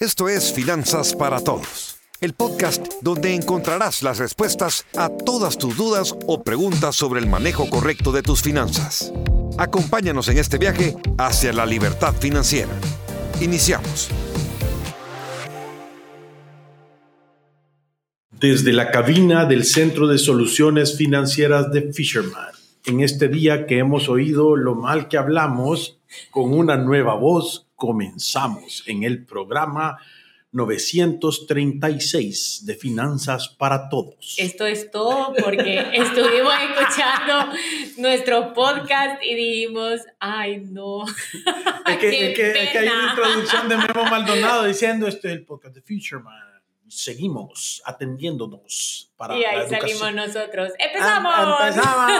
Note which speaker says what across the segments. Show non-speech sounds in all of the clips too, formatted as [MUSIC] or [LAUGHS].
Speaker 1: Esto es Finanzas para Todos, el podcast donde encontrarás las respuestas a todas tus dudas o preguntas sobre el manejo correcto de tus finanzas. Acompáñanos en este viaje hacia la libertad financiera. Iniciamos.
Speaker 2: Desde la cabina del Centro de Soluciones Financieras de Fisherman, en este día que hemos oído lo mal que hablamos, con una nueva voz comenzamos en el programa 936 de Finanzas para Todos.
Speaker 3: Esto es todo porque [LAUGHS] estuvimos escuchando nuestro podcast y dijimos, ay no. [LAUGHS]
Speaker 2: Es que, es que, es que hay una introducción de Memo [LAUGHS] Maldonado diciendo este es el podcast de Fisherman seguimos atendiéndonos para
Speaker 3: y ahí salimos nosotros. ¡Empezamos!
Speaker 2: ¡Empezamos! [LAUGHS]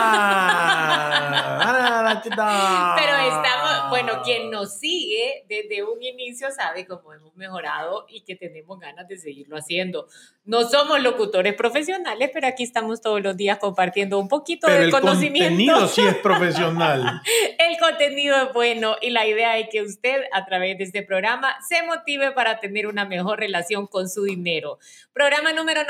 Speaker 3: Pero estamos, bueno, quien nos sigue desde un inicio sabe cómo hemos mejorado y que tenemos ganas de seguirlo haciendo. No somos locutores profesionales, pero aquí estamos todos los días compartiendo un poquito
Speaker 2: pero
Speaker 3: de
Speaker 2: el
Speaker 3: conocimiento.
Speaker 2: contenido sí es profesional. [LAUGHS]
Speaker 3: el contenido es bueno y la idea es que usted a través de este programa se motive para tener una mejor relación con su dinero. Programa número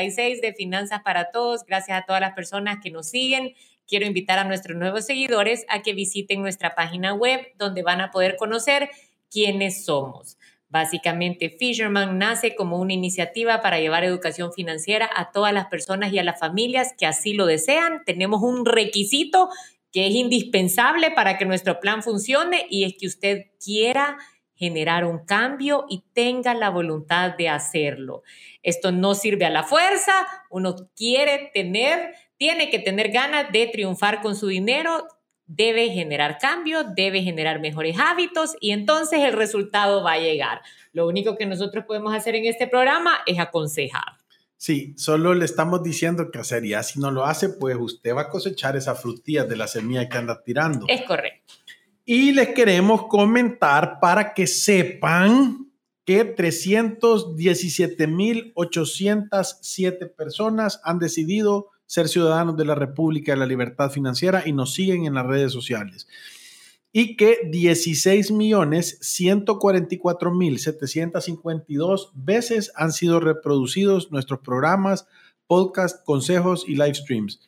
Speaker 3: 936 de Finanzas para Todos. Gracias a todas las personas que nos siguen. Quiero invitar a nuestros nuevos seguidores a que visiten nuestra página web donde van a poder conocer quiénes somos. Básicamente, Fisherman nace como una iniciativa para llevar educación financiera a todas las personas y a las familias que así lo desean. Tenemos un requisito que es indispensable para que nuestro plan funcione y es que usted quiera generar un cambio y tenga la voluntad de hacerlo. Esto no sirve a la fuerza, uno quiere tener, tiene que tener ganas de triunfar con su dinero, debe generar cambio, debe generar mejores hábitos y entonces el resultado va a llegar. Lo único que nosotros podemos hacer en este programa es aconsejar.
Speaker 2: Sí, solo le estamos diciendo que hacer y si no lo hace, pues usted va a cosechar esa frutilla de la semilla que anda tirando.
Speaker 3: Es correcto.
Speaker 2: Y les queremos comentar para que sepan que 317.807 personas han decidido ser ciudadanos de la República de la Libertad Financiera y nos siguen en las redes sociales. Y que 16.144.752 veces han sido reproducidos nuestros programas, podcast, consejos y live streams.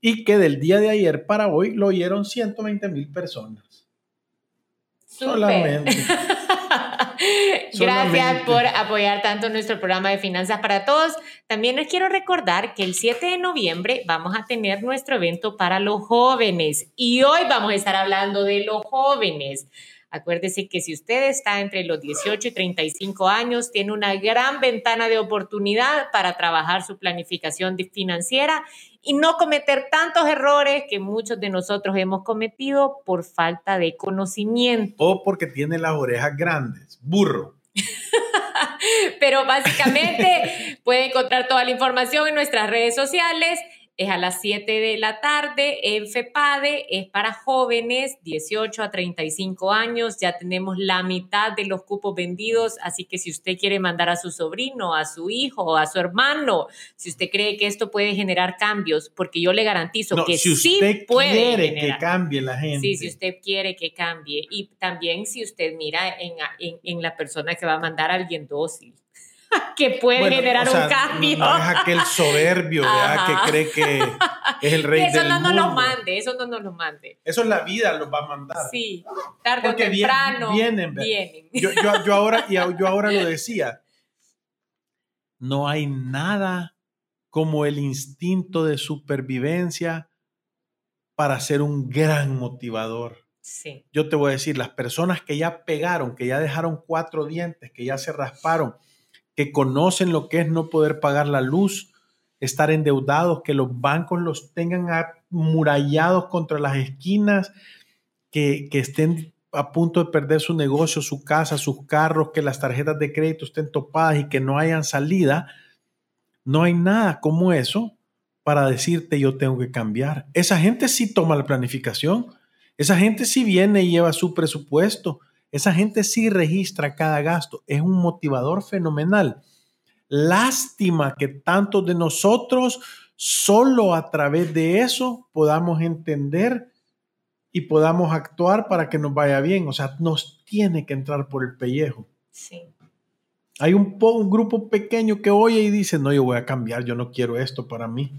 Speaker 2: Y que del día de ayer para hoy lo oyeron 120.000 personas. Solamente. [LAUGHS]
Speaker 3: Gracias
Speaker 2: Solamente.
Speaker 3: por apoyar tanto nuestro programa de Finanzas para Todos. También les quiero recordar que el 7 de noviembre vamos a tener nuestro evento para los jóvenes y hoy vamos a estar hablando de los jóvenes. Acuérdese que si usted está entre los 18 y 35 años, tiene una gran ventana de oportunidad para trabajar su planificación financiera y no cometer tantos errores que muchos de nosotros hemos cometido por falta de conocimiento.
Speaker 2: o porque tiene las orejas grandes. Burro. [LAUGHS]
Speaker 3: Pero básicamente [LAUGHS] puede encontrar toda la información en nuestras redes sociales. Es a las 7 de la tarde en FEPADE, es para jóvenes 18 a 35 años. Ya tenemos la mitad de los cupos vendidos, así que si usted quiere mandar a su sobrino, a su hijo a su hermano, si usted cree que esto puede generar cambios, porque yo le garantizo
Speaker 2: No,
Speaker 3: que
Speaker 2: si
Speaker 3: sí
Speaker 2: usted
Speaker 3: puede
Speaker 2: quiere
Speaker 3: generar.
Speaker 2: que cambie la gente.
Speaker 3: Sí, si usted quiere que cambie. Y también si usted mira en, en, en la persona que va a mandar a alguien dócil, [LAUGHS] que puede
Speaker 2: Bueno,
Speaker 3: generar
Speaker 2: o sea,
Speaker 3: un cambio.
Speaker 2: No, no es aquel soberbio ¿verdad? Que cree que [LAUGHS] es el rey
Speaker 3: eso
Speaker 2: del
Speaker 3: no nos
Speaker 2: mundo.
Speaker 3: lo mande, eso no nos lo mande.
Speaker 2: Eso la vida los va a mandar.
Speaker 3: Sí, tarde
Speaker 2: Porque
Speaker 3: o temprano
Speaker 2: vienen, ¿verdad?
Speaker 3: vienen.
Speaker 2: Yo, yo- yo [LAUGHS] ahora, yo ahora lo decía. No hay nada como el instinto de supervivencia para ser un gran motivador.
Speaker 3: Sí,
Speaker 2: Yo te voy a decir, las personas que ya pegaron, que ya dejaron cuatro dientes, que ya se rasparon, que conocen lo que es no poder pagar la luz, estar endeudados, que los bancos los tengan amurallados contra las esquinas, que, que estén a punto de perder su negocio, su casa, sus carros, que las tarjetas de crédito estén topadas y que no hayan salida. No hay nada como eso para decirte yo tengo que cambiar. Esa gente sí toma la planificación. Esa gente sí viene y lleva su presupuesto. Esa gente sí registra cada gasto. Es un motivador fenomenal. Lástima que tantos de nosotros solo a través de eso podamos entender y podamos actuar para que nos vaya bien. O sea, nos tiene que entrar por el pellejo.
Speaker 3: sí.
Speaker 2: Hay un, un grupo pequeño que oye y dice, no, yo voy a cambiar, yo no quiero esto para mí.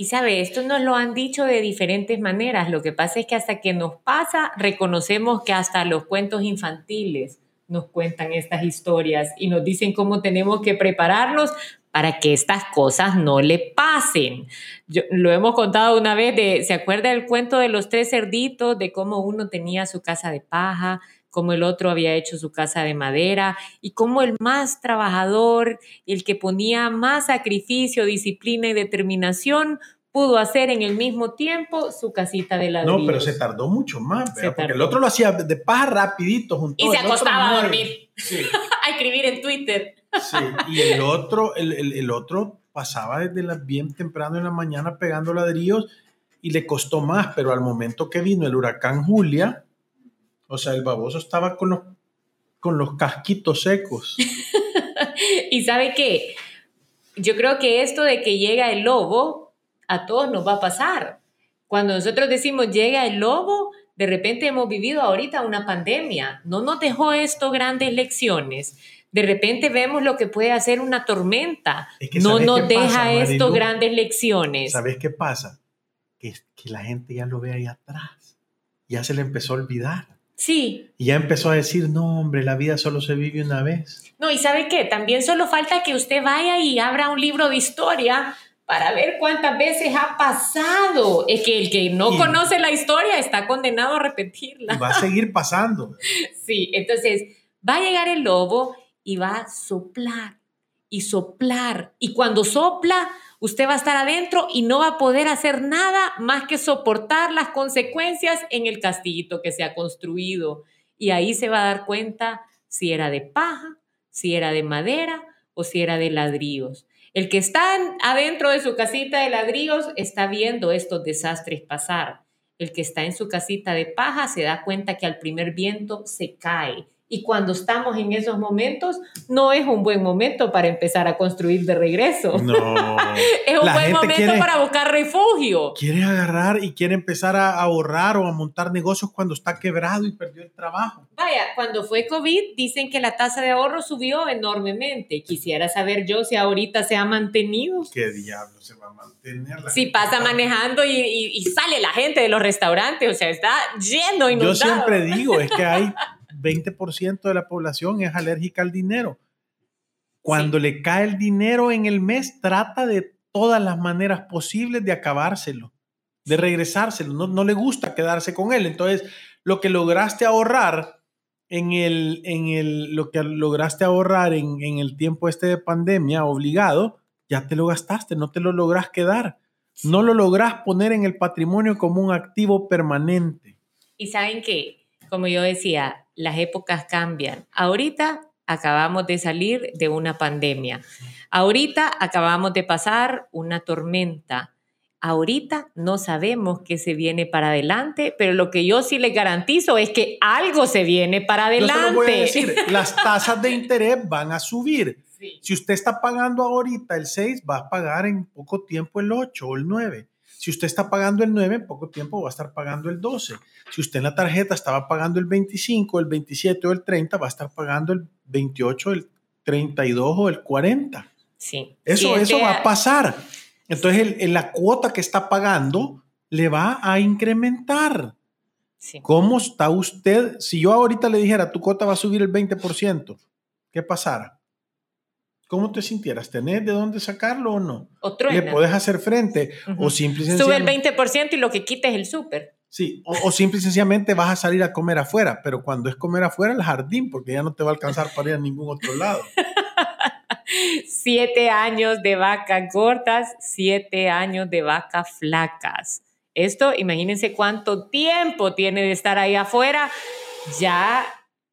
Speaker 3: Y sabe, esto nos lo han dicho de diferentes maneras. Lo que pasa es que hasta que nos pasa, reconocemos que hasta los cuentos infantiles nos cuentan estas historias y nos dicen cómo tenemos que prepararnos para que estas cosas no le pasen. Yo, lo hemos contado una vez, de, ¿se acuerda el cuento de los tres cerditos? De cómo uno tenía su casa de paja, cómo el otro había hecho su casa de madera y cómo el más trabajador, el que ponía más sacrificio, disciplina y determinación, pudo hacer en el mismo tiempo su casita de ladrillos.
Speaker 2: No, pero se tardó mucho más, porque el otro lo hacía de paja rapidito.
Speaker 3: Junto, y se acostaba a dormir, [LAUGHS] a escribir en Twitter.
Speaker 2: Sí, y el otro, el, el, el otro pasaba desde bien temprano en la mañana pegando ladrillos y le costó más, pero al momento que vino el huracán Julia, o sea, el baboso estaba con los, con los casquitos secos. [LAUGHS]
Speaker 3: y sabe qué, yo creo que esto de que llega el lobo, a todos nos va a pasar. Cuando nosotros decimos llega el lobo, de repente hemos vivido ahorita una pandemia. No nos dejó esto grandes lecciones. De repente vemos lo que puede hacer una tormenta. no nos deja esto grandes lecciones.
Speaker 2: ¿Sabes qué pasa? Que, que la gente ya lo ve ahí atrás. Ya se le empezó a olvidar.
Speaker 3: Sí.
Speaker 2: Y ya empezó a decir, no, hombre, la vida solo se vive una vez.
Speaker 3: No, y ¿sabe qué? También solo falta que usted vaya y abra un libro de historia para ver cuántas veces ha pasado. Es que el que no conoce la historia está condenado a repetirla.
Speaker 2: Y va a seguir pasando. [LAUGHS]
Speaker 3: sí, entonces va a llegar el lobo y va a soplar y soplar. Y cuando sopla, usted va a estar adentro y no va a poder hacer nada más que soportar las consecuencias en el castillito que se ha construido. Y ahí se va a dar cuenta si era de paja, si era de madera o si era de ladrillos. El que está adentro de su casita de ladrillos está viendo estos desastres pasar. El que está en su casita de paja se da cuenta que al primer viento se cae y cuando estamos en esos momentos, no es un buen momento para empezar a construir de regreso.
Speaker 2: No. [LAUGHS]
Speaker 3: es un buen momento para buscar refugio.
Speaker 2: Quiere agarrar y quiere empezar a ahorrar o a montar negocios cuando está quebrado y perdió el trabajo.
Speaker 3: Vaya, cuando fue COVID, dicen que la tasa de ahorro subió enormemente. Quisiera saber yo si ahorita se ha mantenido.
Speaker 2: ¿Qué diablo se va a mantener?
Speaker 3: si pasa manejando y, y, sale la gente de los restaurantes, o sea, está lleno, inundado.
Speaker 2: Yo siempre digo, es que hay [LAUGHS] 20% de la población es alérgica al dinero. Cuando le cae el dinero en el mes, trata de todas las maneras posibles de acabárselo, de regresárselo. No, no le gusta quedarse con él. Entonces, lo que lograste ahorrar en el, en el, lo que lograste ahorrar en, en el tiempo este de pandemia obligado, ya te lo gastaste, no te lo logras quedar. No lo logras poner en el patrimonio como un activo permanente.
Speaker 3: Y saben que, como yo decía, las épocas cambian. Ahorita acabamos de salir de una pandemia. Ahorita acabamos de pasar una tormenta. Ahorita no sabemos qué se viene para adelante, pero lo que yo sí les garantizo es que algo se viene para adelante.
Speaker 2: voy a decir, las tasas de interés van a subir. Si usted está pagando ahorita el 6, va a pagar en poco tiempo el 8 o el 9. Si usted está pagando el 9, en poco tiempo va a estar pagando el 12. Si usted en la tarjeta estaba pagando el 25, el 27 o el 30, va a estar pagando el 28, el 32 o el 40.
Speaker 3: Sí.
Speaker 2: Eso, eso va a pasar. Entonces, el, la cuota que está pagando le va a incrementar. Sí. ¿Cómo está usted? Si yo ahorita le dijera, tu cuota va a subir el 20%, ¿qué pasara? ¿Cómo te sintieras? ¿Tenés de dónde sacarlo o no?
Speaker 3: O
Speaker 2: ¿Le puedes hacer frente? O simple y
Speaker 3: Sube el 20% y lo que quita es el súper.
Speaker 2: Sí, o, simple y sencillamente vas a salir a comer afuera, pero cuando es comer afuera, el jardín, porque ya no te va a alcanzar para ir a ningún otro lado. [LAUGHS]
Speaker 3: siete años de vacas gordas, siete años de vacas flacas. Esto, imagínense cuánto tiempo tiene de estar ahí afuera. Ya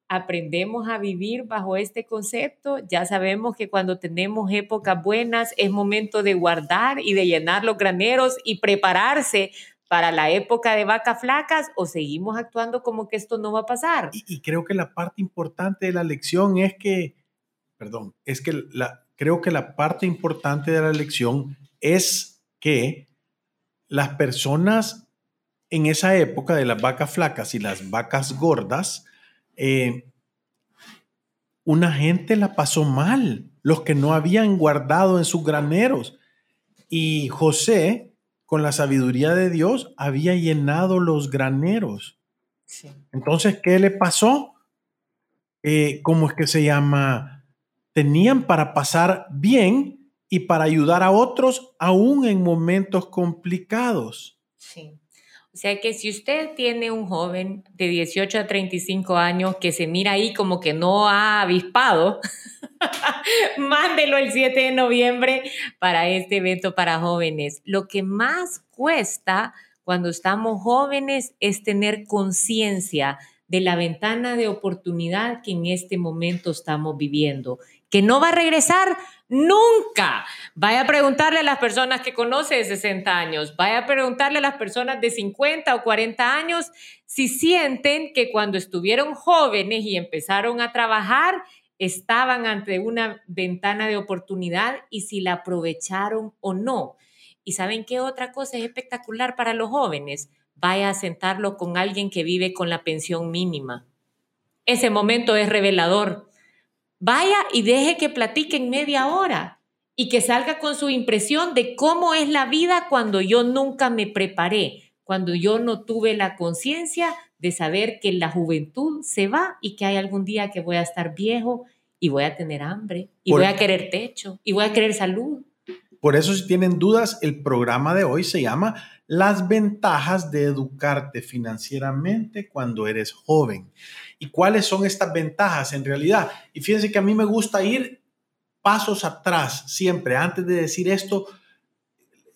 Speaker 3: aprendemos a vivir bajo este concepto, ya sabemos que cuando tenemos épocas buenas es momento de guardar y de llenar los graneros y prepararse para la época de vacas flacas o seguimos actuando como que esto no va a pasar.
Speaker 2: Y, creo que la parte importante de la lección es que, perdón, es que la, creo que la parte importante de la lección es que las personas en esa época de las vacas flacas y las vacas gordas, eh, una gente la pasó mal, los que no habían guardado en sus graneros. Y José, con la sabiduría de Dios, había llenado los graneros. Entonces, ¿qué le pasó? Eh, ¿Cómo es que se llama? Tenían para pasar bien y para ayudar a otros aún en momentos complicados.
Speaker 3: Sí. O sea que si usted tiene un joven de 18 a 35 años que se mira ahí como que no ha avispado, [LAUGHS] mándelo el 7 de noviembre para este evento para jóvenes. Lo que más cuesta cuando estamos jóvenes es tener conciencia de la ventana de oportunidad que en este momento estamos viviendo, que no va a regresar Nunca. Vaya a preguntarle a las personas que conoce de 60 años, vaya a preguntarle a las personas de 50 o 40 años si sienten que cuando estuvieron jóvenes y empezaron a trabajar, estaban ante una ventana de oportunidad y si la aprovecharon o no. ¿Y saben qué otra cosa es espectacular para los jóvenes? Vaya a sentarlo con alguien que vive con la pensión mínima. Ese momento es revelador Vaya y deje que platiquen media hora y que salga con su impresión de cómo es la vida cuando yo nunca me preparé, cuando yo no tuve la conciencia de saber que la juventud se va y que hay algún día que voy a estar viejo y voy a tener hambre y voy a querer techo y voy a querer salud.
Speaker 2: Por eso si tienen dudas, el programa de hoy se llama Las ventajas de educarte financieramente cuando eres joven y cuáles son estas ventajas en realidad. Y fíjense que a mí me gusta ir pasos atrás siempre. Antes de decir esto,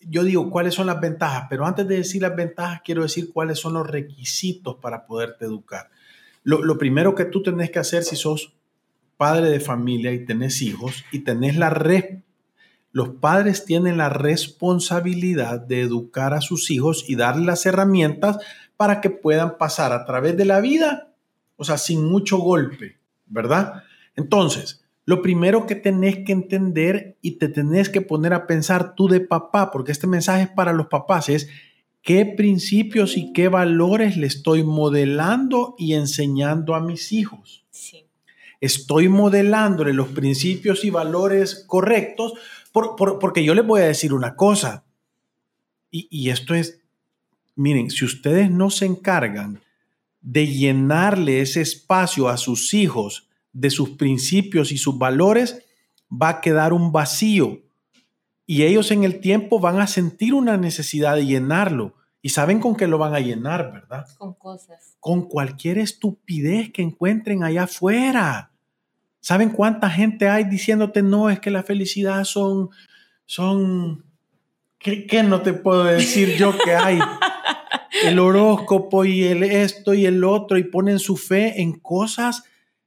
Speaker 2: yo digo cuáles son las ventajas, pero antes de decir las ventajas, quiero decir cuáles son los requisitos para poderte educar. Lo, primero que tú tenés que hacer si sos padre de familia y tenés hijos y tenés la red, los padres tienen la responsabilidad de educar a sus hijos y darles las herramientas para que puedan pasar a través de la vida o sea, sin mucho golpe, ¿verdad? Entonces, lo primero que tenés que entender y te tenés que poner a pensar tú de papá, porque este mensaje es para los papás, es qué principios y qué valores le estoy modelando y enseñando a mis hijos. Sí. Estoy modelándole los principios y valores correctos porque yo les voy a decir una cosa, y, y esto es, miren, si ustedes no se encargan de llenarle ese espacio a sus hijos de sus principios y sus valores, va a quedar un vacío. Y ellos en el tiempo van a sentir una necesidad de llenarlo. Y saben con qué lo van a llenar, ¿verdad?
Speaker 3: Con cosas.
Speaker 2: Con cualquier estupidez que encuentren allá afuera. ¿Saben cuánta gente hay diciéndote, no, es que la felicidad son, son, ¿qué, qué no te puedo decir yo que hay? [LAUGHS] el horóscopo y el esto y el otro y ponen su fe en cosas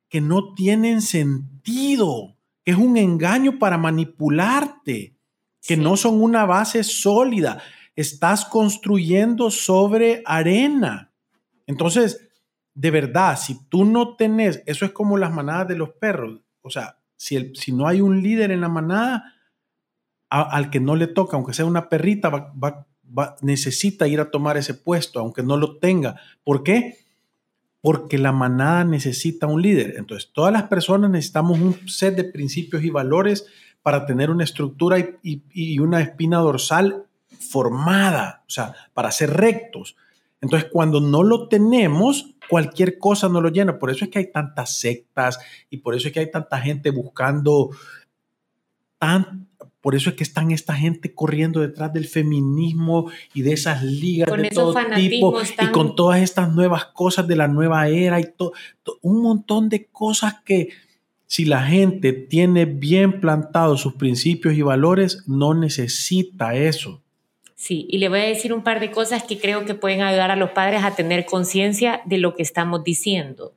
Speaker 2: que no tienen sentido, que es un engaño para manipularte, que no son una base sólida. Estás construyendo sobre arena. Entonces, de verdad, si tú no tenés, eso es como las manadas de los perros. O sea, si, el, si no hay un líder en la manada, al que no le toca, aunque sea una perrita, va, va, necesita ir a tomar ese puesto, aunque no lo tenga. ¿Por qué? Porque la manada necesita un líder. Entonces, todas las personas necesitamos un set de principios y valores para tener una estructura y, y una espina dorsal formada, o sea, para ser rectos. Entonces, cuando no lo tenemos, cualquier cosa no lo llena. Por eso es que hay tantas sectas y por eso es que hay tanta gente buscando tan, por eso es que están esta gente corriendo detrás del feminismo y de esas ligas de todo tipo y con todas estas nuevas cosas de la nueva era y todo, un montón de cosas que si la gente tiene bien plantados sus principios y valores, no necesita eso.
Speaker 3: Sí, y le voy a decir un par de cosas que creo que pueden ayudar a los padres a tener conciencia de lo que estamos diciendo.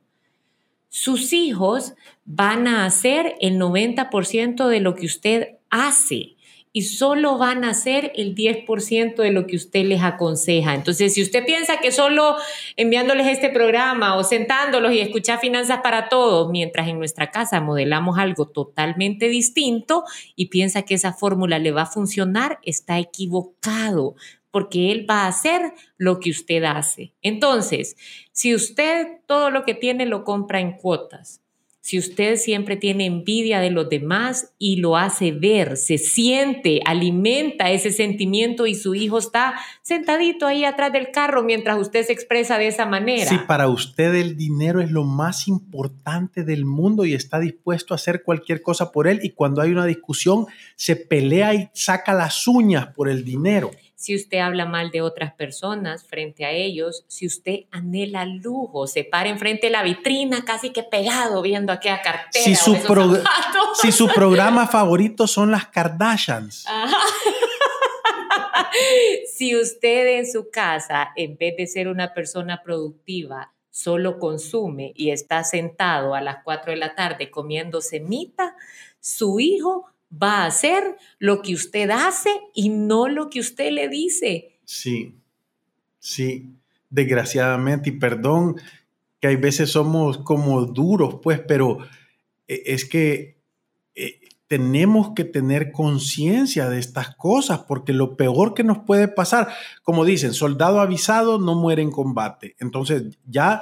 Speaker 3: Sus hijos van a hacer el 90% de lo que usted hace y solo van a hacer el 10% de lo que usted les aconseja. Entonces, si usted piensa que solo enviándoles este programa o sentándolos y escuchar finanzas para todos, mientras en nuestra casa modelamos algo totalmente distinto y piensa que esa fórmula le va a funcionar, está equivocado porque él va a hacer lo que usted hace. Entonces, si usted todo lo que tiene lo compra en cuotas, si usted siempre tiene envidia de los demás y lo hace ver, se siente, alimenta ese sentimiento y su hijo está sentadito ahí atrás del carro mientras usted se expresa de esa manera.
Speaker 2: Si para usted el dinero es lo más importante del mundo y está dispuesto a hacer cualquier cosa por él y cuando hay una discusión se pelea y saca las uñas por el dinero
Speaker 3: si usted habla mal de otras personas frente a ellos, si usted anhela lujo, se para enfrente de la vitrina casi que pegado viendo aquella cartera.
Speaker 2: Si su, si su programa [LAUGHS] favorito son las Kardashians. [LAUGHS]
Speaker 3: si usted en su casa, en vez de ser una persona productiva, solo consume y está sentado a las 4 de la tarde comiendo semita, su hijo va a hacer lo que usted hace y no lo que usted le dice.
Speaker 2: Sí, sí, desgraciadamente, y perdón que hay veces somos como duros, pues, pero eh, es que eh, tenemos que tener conciencia de estas cosas, porque lo peor que nos puede pasar, como dicen, soldado avisado no muere en combate. Entonces, ya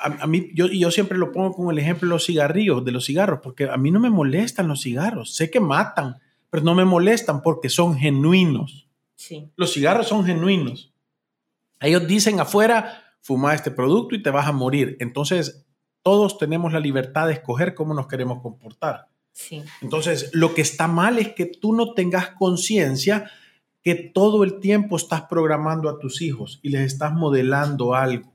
Speaker 2: a, mí, yo, yo siempre lo pongo como el ejemplo de los cigarrillos, de los cigarros, porque a mí no me molestan los cigarros. Sé que matan, pero no me molestan porque son genuinos.
Speaker 3: Sí.
Speaker 2: Los cigarros son genuinos. Ellos dicen afuera, fuma este producto y te vas a morir. Entonces, todos tenemos la libertad de escoger cómo nos queremos comportar.
Speaker 3: Sí.
Speaker 2: Entonces, lo que está mal es que tú no tengas conciencia que todo el tiempo estás programando a tus hijos y les estás modelando algo.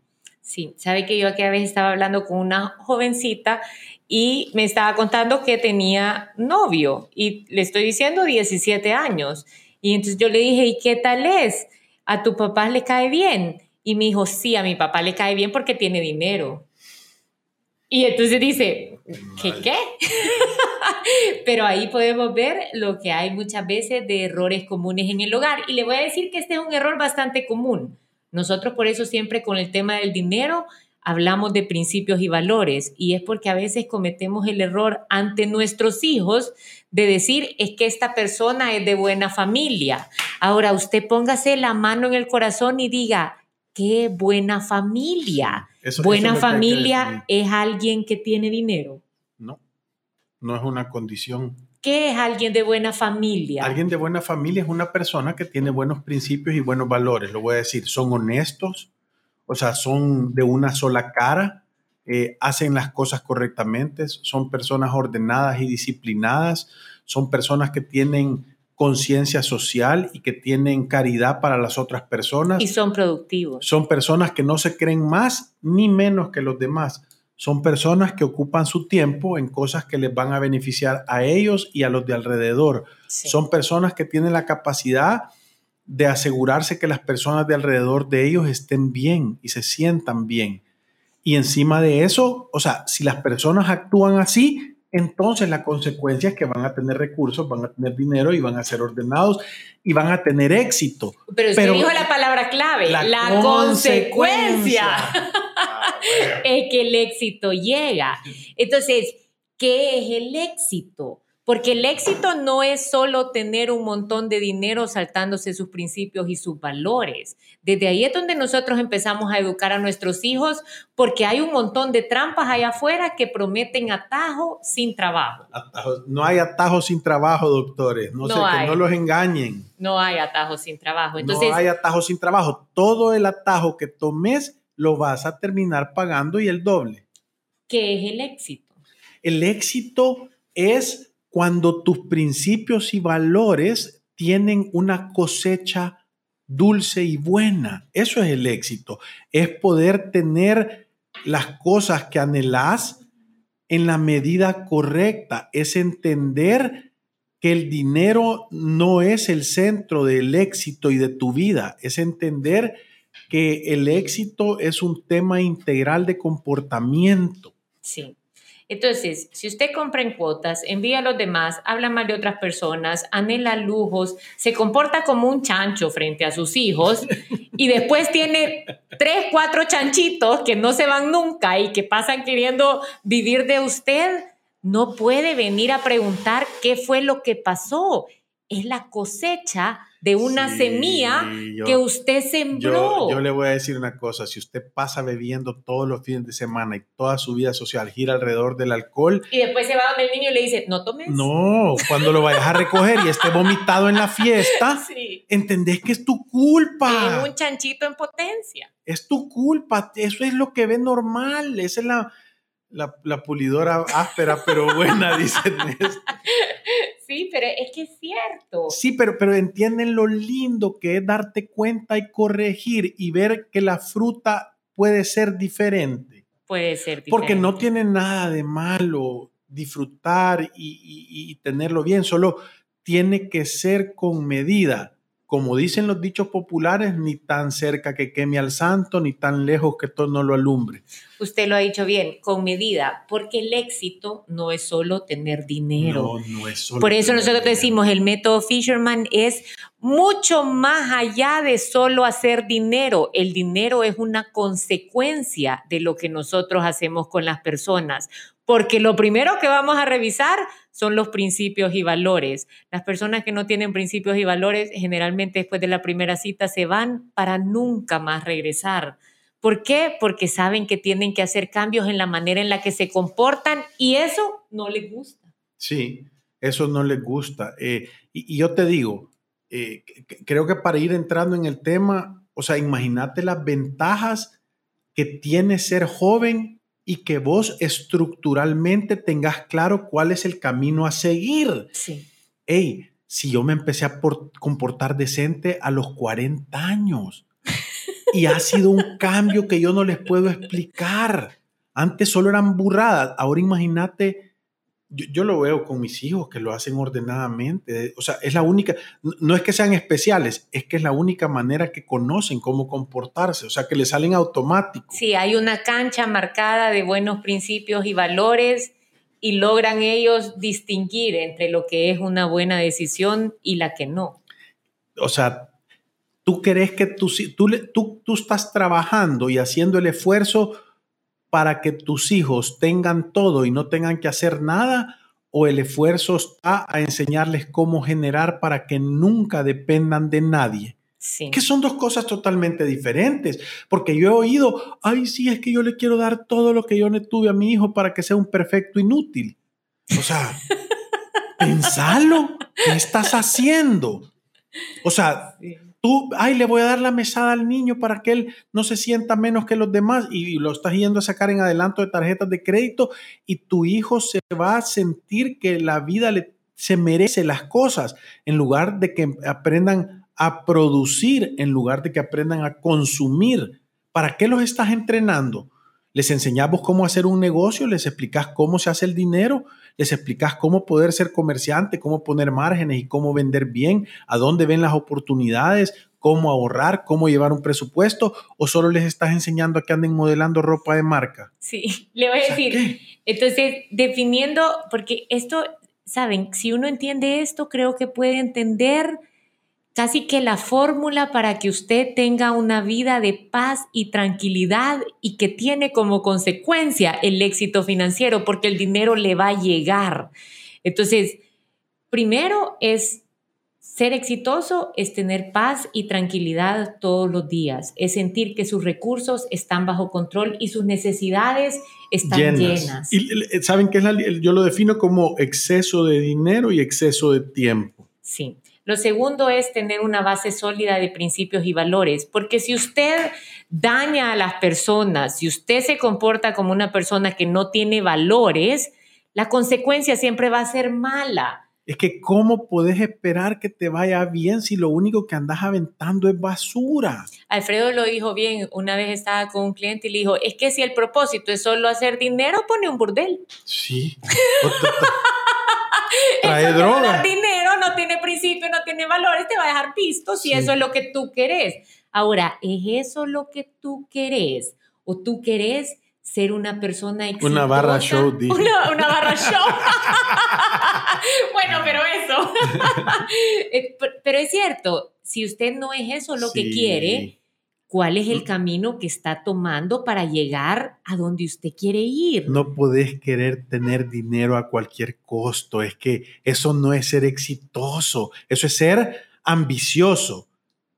Speaker 3: Sí, sabe que yo aquí a veces estaba hablando con una jovencita y me estaba contando que tenía novio y le estoy diciendo 17 años. Y entonces yo le dije, ¿y qué tal es? ¿A tu papá le cae bien? Y me dijo, sí, a mi papá le cae bien porque tiene dinero. Y entonces dice, ¿qué qué? [LAUGHS] Pero ahí podemos ver lo que hay muchas veces de errores comunes en el hogar. Y le voy a decir que este es un error bastante común. Nosotros por eso siempre con el tema del dinero hablamos de principios y valores y es porque a veces cometemos el error ante nuestros hijos de decir es que esta persona es de buena familia. Ahora usted póngase la mano en el corazón y diga, qué buena familia. buena familia es alguien que tiene dinero.
Speaker 2: No, no es una condición.
Speaker 3: ¿Qué es alguien de buena familia?
Speaker 2: Alguien de buena familia es una persona que tiene buenos principios y buenos valores, lo voy a decir. Son honestos, o sea, son de una sola cara, eh, hacen las cosas correctamente, son personas ordenadas y disciplinadas, son personas que tienen conciencia social y que tienen caridad para las otras personas.
Speaker 3: Y son productivos.
Speaker 2: Son personas que no se creen más ni menos que los demás son personas que ocupan su tiempo en cosas que les van a beneficiar a ellos y a los de alrededor. Son personas que tienen la capacidad de asegurarse que las personas de alrededor de ellos estén bien y se sientan bien. Y encima de eso, o sea, si las personas actúan así, entonces la consecuencia es que van a tener recursos, van a tener dinero y van a ser ordenados y van a tener éxito.
Speaker 3: Pero usted dijo la palabra clave, la, consecuencia. [LAUGHS] es que el éxito llega. Entonces, ¿qué es el éxito? Porque el éxito no es solo tener un montón de dinero saltándose sus principios y sus valores. Desde ahí es donde nosotros empezamos a educar a nuestros hijos porque hay un montón de trampas allá afuera que prometen atajo sin trabajo.
Speaker 2: No hay atajo sin trabajo, doctores. No, sé, que no los engañen.
Speaker 3: No hay atajo sin trabajo. Entonces,
Speaker 2: no hay atajo sin trabajo. Todo el atajo que tomes lo vas a terminar pagando y el doble.
Speaker 3: ¿Qué es el éxito?
Speaker 2: El éxito es cuando tus principios y valores tienen una cosecha dulce y buena. Eso es el éxito. Es poder tener las cosas que anhelas en la medida correcta. Es entender que el dinero no es el centro del éxito y de tu vida. Es entender que el éxito es un tema integral de comportamiento.
Speaker 3: Sí. Entonces, si usted compra en cuotas, envía a los demás, habla mal de otras personas, anhela lujos, se comporta como un chancho frente a sus hijos y después tiene tres, cuatro chanchitos que no se van nunca y que pasan queriendo vivir de usted, no puede venir a preguntar qué fue lo que pasó. es la cosecha de una
Speaker 2: Sí,
Speaker 3: semilla
Speaker 2: yo-
Speaker 3: que usted sembró.
Speaker 2: Yo, yo le voy a decir una cosa, si usted pasa bebiendo todos los fines de semana y toda su vida social gira alrededor del alcohol,
Speaker 3: Y después se va donde el niño y le dice, no tomes.
Speaker 2: no, cuando lo vayas a recoger y esté vomitado en la fiesta, [LAUGHS]
Speaker 3: Sí.
Speaker 2: entendés que es tu culpa.
Speaker 3: Es un chanchito en potencia.
Speaker 2: Es tu culpa, eso es lo que ve normal, esa es la, la, la pulidora áspera pero buena, [LAUGHS] dicen.
Speaker 3: Sí, pero es que es cierto.
Speaker 2: Sí, pero, pero entienden lo lindo que es darte cuenta y corregir y ver que la fruta puede ser diferente.
Speaker 3: Puede ser
Speaker 2: Porque no tiene nada de malo disfrutar y, y- y tenerlo bien, solo tiene que ser con medida. Como dicen los dichos populares, ni tan cerca que queme al santo, ni tan lejos que todo no lo alumbre.
Speaker 3: Usted lo ha dicho bien, con medida, porque el éxito no es solo tener dinero.
Speaker 2: No, no es solo
Speaker 3: Por eso nosotros
Speaker 2: dinero.
Speaker 3: decimos, el método Fisherman es mucho más allá de solo hacer dinero. El dinero es una consecuencia de lo que nosotros hacemos con las personas, porque lo primero que vamos a revisar son los principios y valores. Las personas que no tienen principios y valores generalmente después de la primera cita se van para nunca más regresar. ¿Por qué? Porque saben que tienen que hacer cambios en la manera en la que se comportan y eso no les gusta.
Speaker 2: Sí, eso no les gusta. Eh, y, y yo te digo, eh, creo que para ir entrando en el tema, o sea, imagínate las ventajas que tiene ser joven y que vos estructuralmente tengas claro cuál es el camino a seguir.
Speaker 3: Sí.
Speaker 2: Hey, si yo me empecé a por- comportar decente a los 40 años [LAUGHS] y ha sido un cambio que yo no les puedo explicar. Antes solo eran burradas, ahora imagínate, yo, yo lo veo con mis hijos que lo hacen ordenadamente, o sea, es la única, no- es que sean especiales, es que es la única manera que conocen cómo comportarse, o sea, que les salen automáticos.
Speaker 3: Sí, hay una cancha marcada de buenos principios y valores y logran ellos distinguir entre lo que es una buena decisión y la que no.
Speaker 2: o sea, tú crees que tú, tú, le- tú, tú estás trabajando y haciendo el esfuerzo para que tus hijos tengan todo y no tengan que hacer nada, o el esfuerzo está a enseñarles cómo generar para que nunca dependan de nadie.
Speaker 3: Sí.
Speaker 2: Que son dos cosas totalmente diferentes, porque yo he oído, ay, sí, es que yo le quiero dar todo lo que yo le tuve a mi hijo para que sea un perfecto inútil. O sea, [LAUGHS] pensalo, ¿qué estás haciendo? O sea,
Speaker 3: Sí.
Speaker 2: Tú, ay, le voy a dar la mesada al niño para que él no se sienta menos que los demás y, lo estás yendo a sacar en adelanto de tarjetas de crédito y tu hijo se va a sentir que la vida le, se merece las cosas en lugar de que aprendan a producir, en lugar de que aprendan a consumir. ¿Para qué los estás entrenando? Les enseñamos cómo hacer un negocio, les explicas cómo se hace el dinero, les explicas cómo poder ser comerciante, cómo poner márgenes y cómo vender bien, a dónde ven las oportunidades, cómo ahorrar, cómo llevar un presupuesto, o solo les estás enseñando a que anden modelando ropa de marca.
Speaker 3: Sí, [LAUGHS] le voy a decir.
Speaker 2: ¿qué?
Speaker 3: Entonces, definiendo, porque esto, saben, si uno entiende esto, creo que puede entender casi que la fórmula para que usted tenga una vida de paz y tranquilidad y que tiene como consecuencia el éxito financiero, porque el dinero le va a llegar. Entonces, primero es ser exitoso, es tener paz y tranquilidad todos los días, es sentir que sus recursos están bajo control y sus necesidades están llenas.
Speaker 2: Y eh, saben que yo lo defino como exceso de dinero y exceso de tiempo.
Speaker 3: Sí. Lo segundo es tener una base sólida de principios y valores, porque si usted daña a las personas, si usted se comporta como una persona que no tiene valores, la consecuencia siempre va a ser mala.
Speaker 2: Es que ¿cómo puedes esperar que te vaya bien si lo único que andas aventando es basura?
Speaker 3: Alfredo lo dijo bien, una vez estaba con un cliente y le dijo, es que si el propósito es solo hacer dinero, pone un burdel.
Speaker 2: Sí. [LAUGHS] Trae droga.
Speaker 3: dinero, tiene principio, no tiene valores, te va a dejar pisto si
Speaker 2: Sí.
Speaker 3: eso es lo que tú querés. Ahora, ¿es eso lo que tú querés? ¿O tú querés ser una persona exitosa?
Speaker 2: Una barra show, dije.
Speaker 3: Una, una barra show. bueno, pero eso. [LAUGHS] Eh, per- pero es cierto, si usted no es eso lo que
Speaker 2: Sí.
Speaker 3: quiere, cuál es el camino que está tomando para llegar a donde usted quiere ir.
Speaker 2: No podés querer tener dinero a cualquier costo. Es que eso no es ser exitoso, eso es ser ambicioso.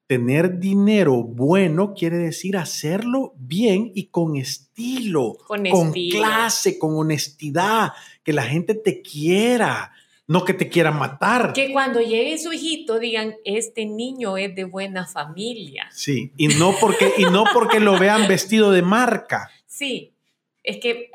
Speaker 2: Tener dinero bueno quiere decir hacerlo bien y con estilo, con, clase, con honestidad, que la gente te quiera, no que te quieran matar.
Speaker 3: Que cuando llegue su hijito digan, este niño es de buena familia.
Speaker 2: Sí, y no porque, y no porque lo vean vestido de marca.
Speaker 3: Sí, es que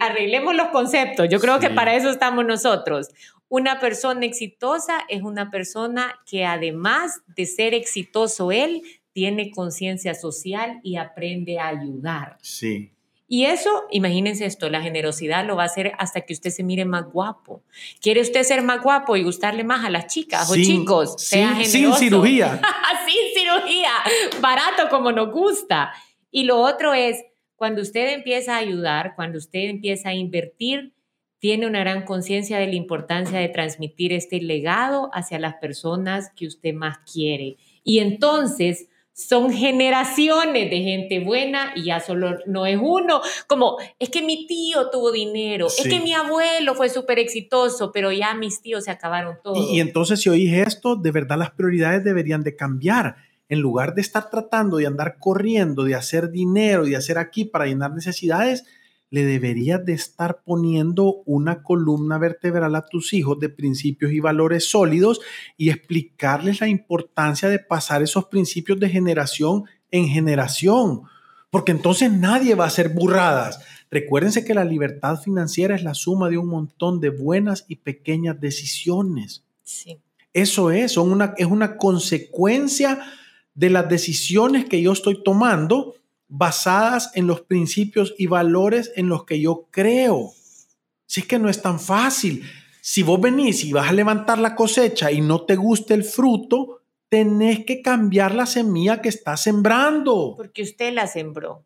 Speaker 3: arreglemos los conceptos. Yo creo que para eso estamos nosotros. Una persona exitosa es una persona que además de ser exitoso él, tiene conciencia social y aprende a ayudar.
Speaker 2: Sí.
Speaker 3: Y eso, imagínense esto, la generosidad lo va a hacer hasta que usted se mire más guapo. ¿Quiere usted ser más guapo y gustarle más a las chicas o chicos?
Speaker 2: Sea sin, sin cirugía. [LAUGHS]
Speaker 3: sin cirugía, barato como nos gusta. Y lo otro es, cuando usted empieza a ayudar, cuando usted empieza a invertir, tiene una gran conciencia de la importancia de transmitir este legado hacia las personas que usted más quiere. Y entonces son generaciones de gente buena y ya solo no es uno, como es que mi tío tuvo dinero, es que mi abuelo fue súper exitoso, pero ya mis tíos se acabaron todos.
Speaker 2: Y, y, entonces si oís esto, de verdad las prioridades deberían de cambiar. En lugar de estar tratando de andar corriendo, de hacer dinero de hacer aquí para llenar necesidades, le deberías de estar poniendo una columna vertebral a tus hijos de principios y valores sólidos y explicarles la importancia de pasar esos principios de generación en generación, porque entonces nadie va a hacer burradas. Recuérdense que la libertad financiera es la suma de un montón de buenas y pequeñas decisiones.
Speaker 3: Sí.
Speaker 2: Eso es, una, es una consecuencia de las decisiones que yo estoy tomando basadas en los principios y valores en los que yo creo. Si es que no es tan fácil. Si vos venís y vas a levantar la cosecha y no te gusta el fruto, tenés que cambiar la semilla que estás sembrando.
Speaker 3: Porque usted la sembró.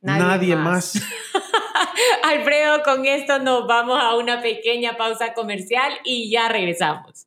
Speaker 2: Nadie, más. más. [LAUGHS]
Speaker 3: Alfredo, con esto nos vamos a una pequeña pausa comercial y ya regresamos.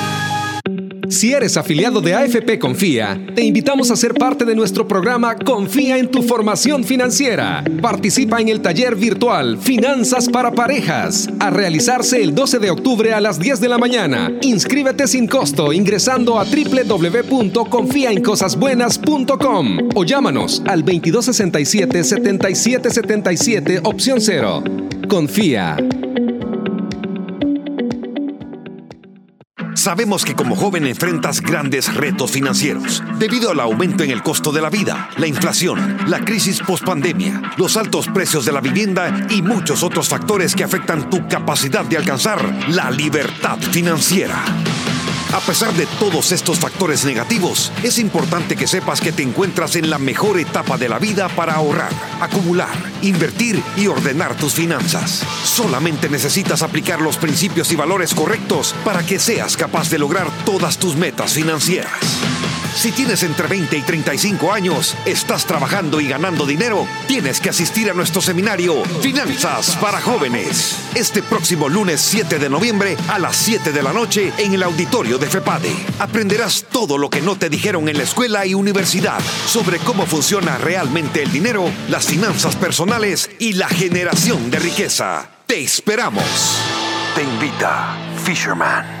Speaker 4: Si eres afiliado de AFP Confía, te invitamos a ser parte de nuestro programa Confía en tu formación financiera. Participa en el taller virtual Finanzas para Parejas, a realizarse el 12 de octubre a las 10 de la mañana. Inscríbete sin costo ingresando a www.confiaencosasbuenas.com o llámanos al 2267 7777 opción 0. Confía.
Speaker 1: Sabemos que como joven enfrentas grandes retos financieros debido al aumento en el costo de la vida, la inflación, la crisis pospandemia, los altos precios de la vivienda y muchos otros factores que afectan tu capacidad de alcanzar la libertad financiera. A pesar de todos estos factores negativos, es importante que sepas que te encuentras en la mejor etapa de la vida para ahorrar, acumular, invertir y ordenar tus finanzas. Solamente necesitas aplicar los principios y valores correctos para que seas capaz de lograr todas tus metas financieras. Si tienes entre 20 y 35 años, estás trabajando y ganando dinero, tienes que asistir a nuestro seminario Finanzas para Jóvenes. Este próximo lunes 7 de noviembre a las 7 de la noche en el auditorio de FEPADE. Aprenderás todo lo que no te dijeron en la escuela y universidad sobre cómo funciona realmente el dinero, las finanzas personales y la generación de riqueza. Te esperamos. Te invita Fisherman.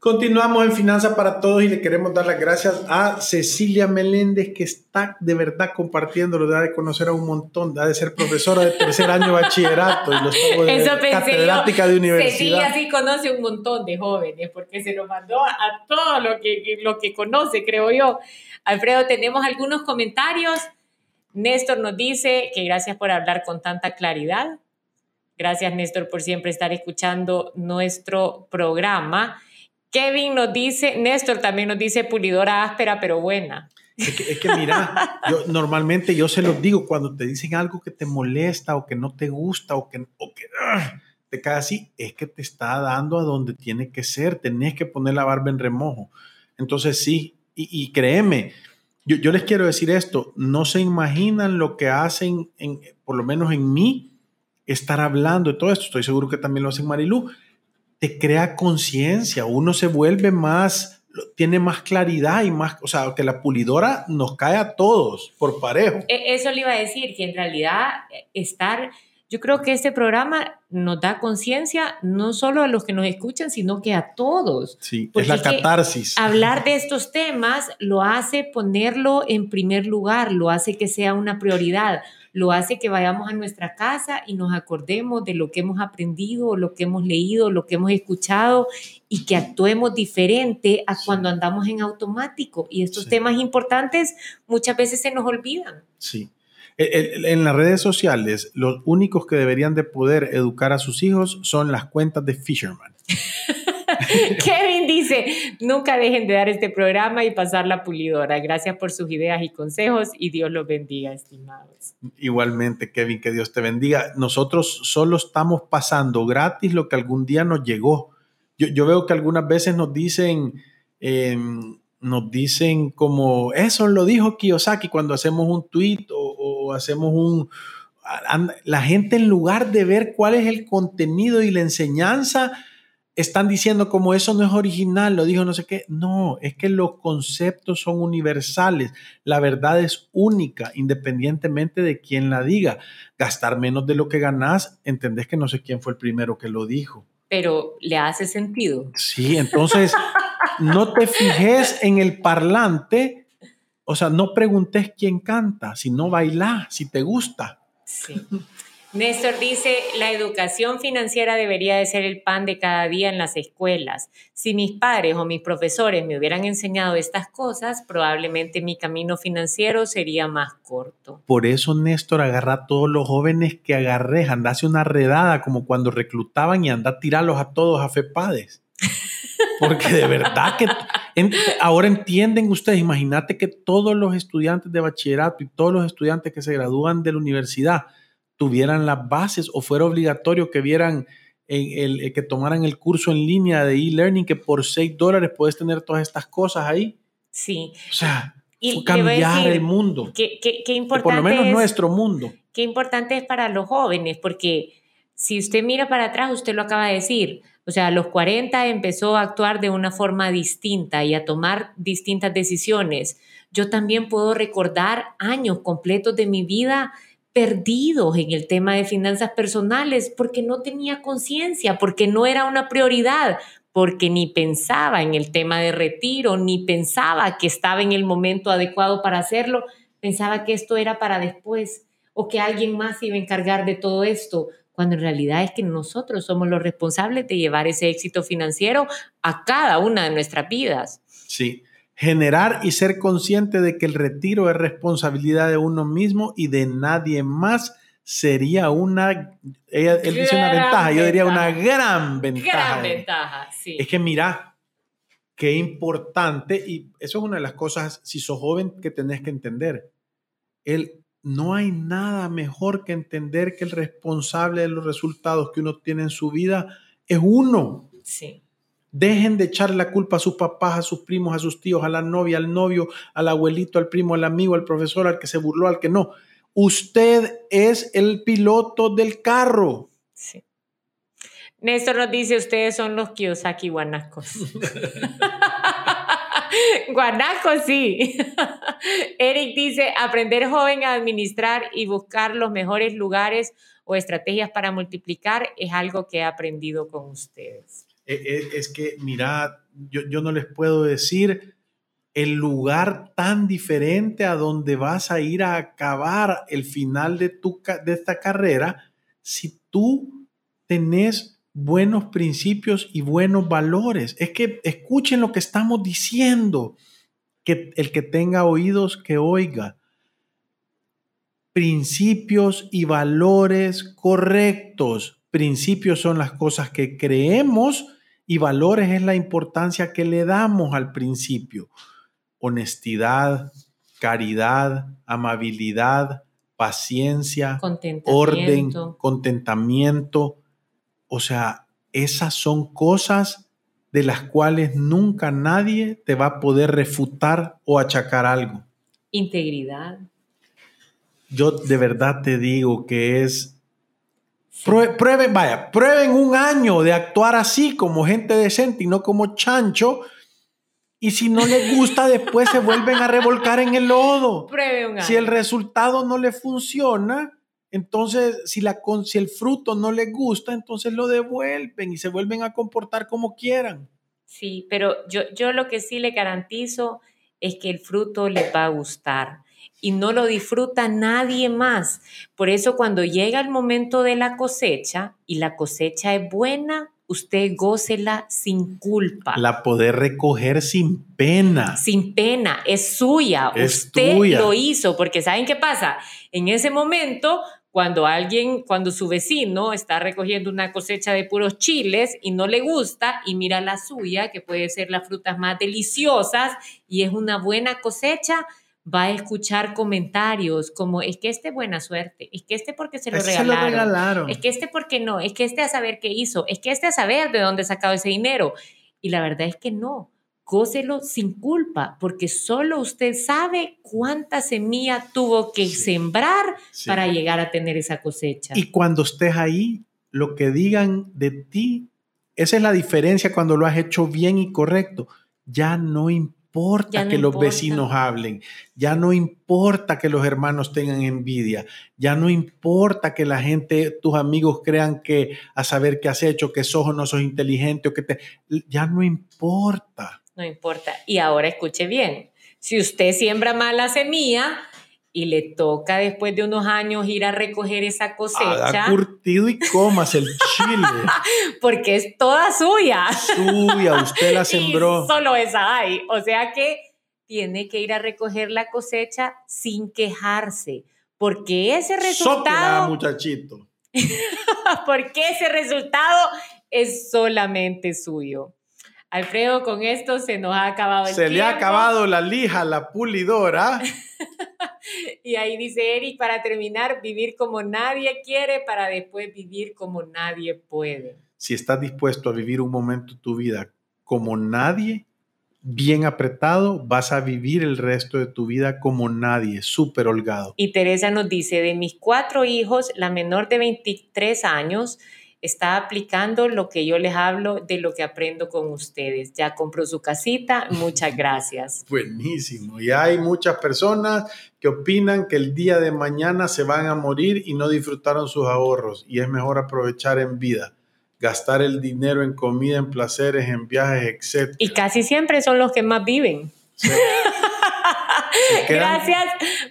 Speaker 2: Continuamos en Finanza para Todos y le queremos dar las gracias a Cecilia Meléndez que está de verdad compartiendo, lo da de conocer a un montón, da de ser profesora de tercer año de bachillerato y los de
Speaker 3: catedrática de universidad. Cecilia sí conoce un montón de jóvenes porque se lo mandó a todo lo que, lo que conoce, creo yo. Alfredo, tenemos algunos comentarios. Néstor nos dice que gracias por hablar con tanta claridad. Gracias, Néstor, por siempre estar escuchando nuestro programa. Kevin nos dice, Néstor también nos dice pulidora áspera pero buena.
Speaker 2: Es que, mira, yo normalmente yo se los digo cuando te dicen algo que te molesta o que no te gusta o que, o que ah, te cae así, es que te está dando a donde tiene que ser, tenés que poner la barba en remojo. Entonces sí, y, créeme, yo, les quiero decir esto, no se imaginan lo que hacen, en, por lo menos en mí, estar hablando de todo esto, estoy seguro que también lo hacen Marilú, te crea conciencia, uno se vuelve más tiene más claridad y más, o sea, que la pulidora nos cae a todos por parejo.
Speaker 3: E, eso le iba a decir, que en realidad eh, estar, yo creo que este programa nos da conciencia no solo a los que nos escuchan, sino que a todos.
Speaker 2: Sí, es la catarsis.
Speaker 3: Hablar de [LAUGHS] estos temas lo hace ponerlo en primer lugar, lo hace que sea una prioridad lo hace que vayamos a nuestra casa y nos acordemos de lo que hemos aprendido, lo que hemos leído, lo que hemos escuchado y que actuemos diferente a cuando andamos en automático. Y estos temas importantes muchas veces se nos olvidan.
Speaker 2: Sí. En las redes sociales, los únicos que deberían de poder educar a sus hijos son las cuentas de Fisherman. [LAUGHS] [LAUGHS]
Speaker 3: Kevin dice, nunca dejen de dar este programa y pasar la pulidora. Gracias por sus ideas y consejos y Dios los bendiga, estimados.
Speaker 2: Igualmente, Kevin, que Dios te bendiga. Nosotros solo estamos pasando gratis lo que algún día nos llegó. Yo, veo que algunas veces nos dicen... Em, nos dicen como eso lo dijo Kiyosaki cuando hacemos un tweet o hacemos un, la gente en lugar de ver cuál es el contenido y la enseñanza, están diciendo como eso no es original, lo dijo no sé qué. No, es que los conceptos son universales. La verdad es única, independientemente de quién la diga. Gastar menos de lo que ganás, entendés que no sé quién fue el primero que lo dijo.
Speaker 3: Pero le hace sentido.
Speaker 2: Sí, entonces no te fijes en el parlante, o sea, no preguntes quién canta, sino baila, si te gusta.
Speaker 3: Sí. Néstor dice, la educación financiera debería de ser el pan de cada día en las escuelas. Si mis padres o mis profesores me hubieran enseñado estas cosas, probablemente mi camino financiero sería más corto.
Speaker 2: Por eso, Néstor, agarra a todos los jóvenes que agarres, andase una redada como cuando reclutaban y anda a tirarlos a todos a FEPADES. [LAUGHS] Porque de verdad que ahora entienden ustedes, imagínate que todos los estudiantes de bachillerato y todos los estudiantes que se gradúan de la universidad tuvieran las bases o fuera obligatorio que vieran el, eh, que tomaran el curso en línea de e-learning, que por 6 dólares puedes tener todas estas cosas ahí.
Speaker 3: Sí.
Speaker 2: O sea, y cambiar el mundo.
Speaker 3: Qué, importante
Speaker 2: por lo menos nuestro mundo.
Speaker 3: Qué importante es para los jóvenes, porque si usted mira para atrás, usted lo acaba de decir, o sea, a los 40 empezó a actuar de una forma distinta y a tomar distintas decisiones. Yo también puedo recordar años completos de mi vida perdidos en el tema de finanzas personales porque no tenía conciencia, porque no era una prioridad, porque ni pensaba en el tema de retiro, ni pensaba que estaba en el momento adecuado para hacerlo, pensaba que esto era para después o que alguien más iba a encargar de todo esto, cuando en realidad es que nosotros somos los responsables de llevar ese éxito financiero a cada una de nuestras vidas.
Speaker 2: Sí, generar y ser consciente de que el retiro es responsabilidad de uno mismo y de nadie más sería una, él dice una ventaja, yo diría una gran ventaja.
Speaker 3: Gran ventaja, sí.
Speaker 2: Es que mira, qué importante, y eso es una de las cosas, si sos joven, que tenés que entender. El, no hay nada mejor que entender que el responsable de los resultados que uno tiene en su vida es uno.
Speaker 3: Sí.
Speaker 2: Dejen de echar la culpa a sus papás, a sus primos, a sus tíos, a la novia, al novio, al abuelito, al primo, al amigo, al profesor, al que se burló, al que no. Usted es el piloto del carro.
Speaker 3: Sí. Néstor nos dice, ustedes son los Kiyosaki guanacos. [LAUGHS] guanacos, sí. [LAUGHS] Eric dice, aprender joven a administrar y buscar los mejores lugares o estrategias para multiplicar es algo que he aprendido con ustedes.
Speaker 2: E, e, es, que, mira, yo, no les puedo decir el lugar tan diferente a donde vas a ir a acabar el final de, tu, de esta carrera si tú tenés buenos principios y buenos valores. Es que escuchen lo que estamos diciendo, que el que tenga oídos que oiga. Principios y valores correctos. Principios son las cosas que creemos y valores es la importancia que le damos al principio. Honestidad, caridad, amabilidad, paciencia,
Speaker 3: Contentamiento.
Speaker 2: orden, contentamiento. O sea, esas son cosas de las cuales nunca nadie te va a poder refutar o achacar algo.
Speaker 3: Integridad.
Speaker 2: Yo de verdad te digo que es... Prue- Prueben, vaya, prueben un año de actuar así como gente decente y no como chancho. Y si no les gusta, [LAUGHS] después se vuelven a revolcar en el lodo.
Speaker 3: Un
Speaker 2: Si el
Speaker 3: año.
Speaker 2: resultado no le funciona, entonces si, la, si el fruto no les gusta, entonces lo devuelven y se vuelven a comportar como quieran.
Speaker 3: Sí, pero yo, yo lo que sí le garantizo es que el fruto les va a gustar y no lo disfruta nadie más. Por eso cuando llega el momento de la cosecha y la cosecha es buena, usted gócela sin culpa.
Speaker 2: La poder recoger sin pena.
Speaker 3: sin pena, es suya.
Speaker 2: Es
Speaker 3: Usted
Speaker 2: tuya.
Speaker 3: lo hizo, porque ¿saben qué pasa? En ese momento, cuando alguien, cuando su vecino está recogiendo una cosecha de puros chiles y no le gusta y mira la suya, que puede ser las frutas más deliciosas y es una buena cosecha, va a escuchar comentarios como es que este buena suerte, es que este porque se lo
Speaker 2: Ese se lo
Speaker 3: regalaron. Es que este, ¿por qué no? Es que este a saber qué hizo. Es que este a saber de dónde sacado ese dinero. Y la verdad es que no. Gócelo sin culpa, porque solo usted sabe cuánta semilla tuvo que
Speaker 2: Sí.
Speaker 3: sembrar
Speaker 2: Sí.
Speaker 3: para llegar a tener esa cosecha.
Speaker 2: Y cuando estés ahí, lo que digan de ti, esa es la diferencia cuando lo has hecho bien y correcto. Ya no importa
Speaker 3: Ya no
Speaker 2: que los
Speaker 3: importa.
Speaker 2: vecinos hablen, ya no importa que los hermanos tengan envidia, ya no importa que la gente, tus amigos crean que a saber qué has hecho, que sos o no sos inteligente o que te... Ya no importa.
Speaker 3: No importa. Y ahora escuche bien. Si usted siembra mala semilla y le toca después de unos años ir a recoger esa cosecha,
Speaker 2: curtido y comas el [LAUGHS] chile.
Speaker 3: porque es toda suya.
Speaker 2: Suya, usted la [LAUGHS]
Speaker 3: Y
Speaker 2: sembró.
Speaker 3: solo esa hay. O sea que tiene que ir a recoger la cosecha sin quejarse, porque ese resultado,
Speaker 2: muchachito. [LAUGHS]
Speaker 3: porque ese resultado es solamente suyo. Alfredo, con esto se nos ha acabado el
Speaker 2: Se le ha
Speaker 3: tiempo.
Speaker 2: acabado la lija, la pulidora. [LAUGHS]
Speaker 3: Y ahí dice Eric, para terminar, vivir como nadie quiere para después vivir como nadie puede.
Speaker 2: Si estás dispuesto a vivir un momento de tu vida como nadie, bien apretado, vas a vivir el resto de tu vida como nadie, súper holgado.
Speaker 3: Y Teresa nos dice, de mis cuatro hijos, la menor de 23 años está aplicando lo que yo les hablo de lo que aprendo con ustedes. Ya compró su casita, muchas [LAUGHS] gracias.
Speaker 2: Buenísimo. Y hay muchas personas que opinan que el día de mañana se van a morir y no disfrutaron sus ahorros. Y es mejor aprovechar en vida, gastar el dinero en comida, en placeres, en viajes, etc.
Speaker 3: Y casi siempre son los que más viven.
Speaker 2: Quedan- [LAUGHS]
Speaker 3: Gracias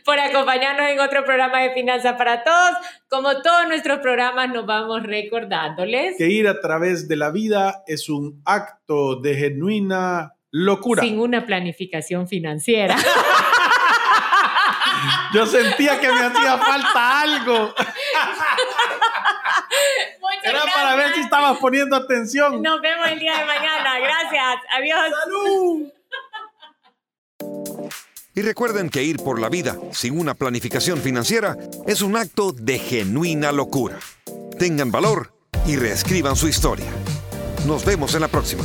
Speaker 3: por acompañarnos en otro programa de Finanzas para Todos. Como todos nuestros programas, nos vamos recordándoles.
Speaker 2: Que ir a través de la vida es un acto de genuina locura.
Speaker 3: Sin una planificación financiera. [LAUGHS]
Speaker 2: Yo sentía que me hacía falta algo. [LAUGHS] Era para ver si
Speaker 3: gracias.
Speaker 2: estabas poniendo atención.
Speaker 3: Nos vemos el día de mañana. Gracias. Adiós.
Speaker 2: ¡Salud!
Speaker 1: Y recuerden que ir por la vida sin una planificación financiera es un acto de genuina locura. Tengan valor y reescriban su historia. Nos vemos en la próxima.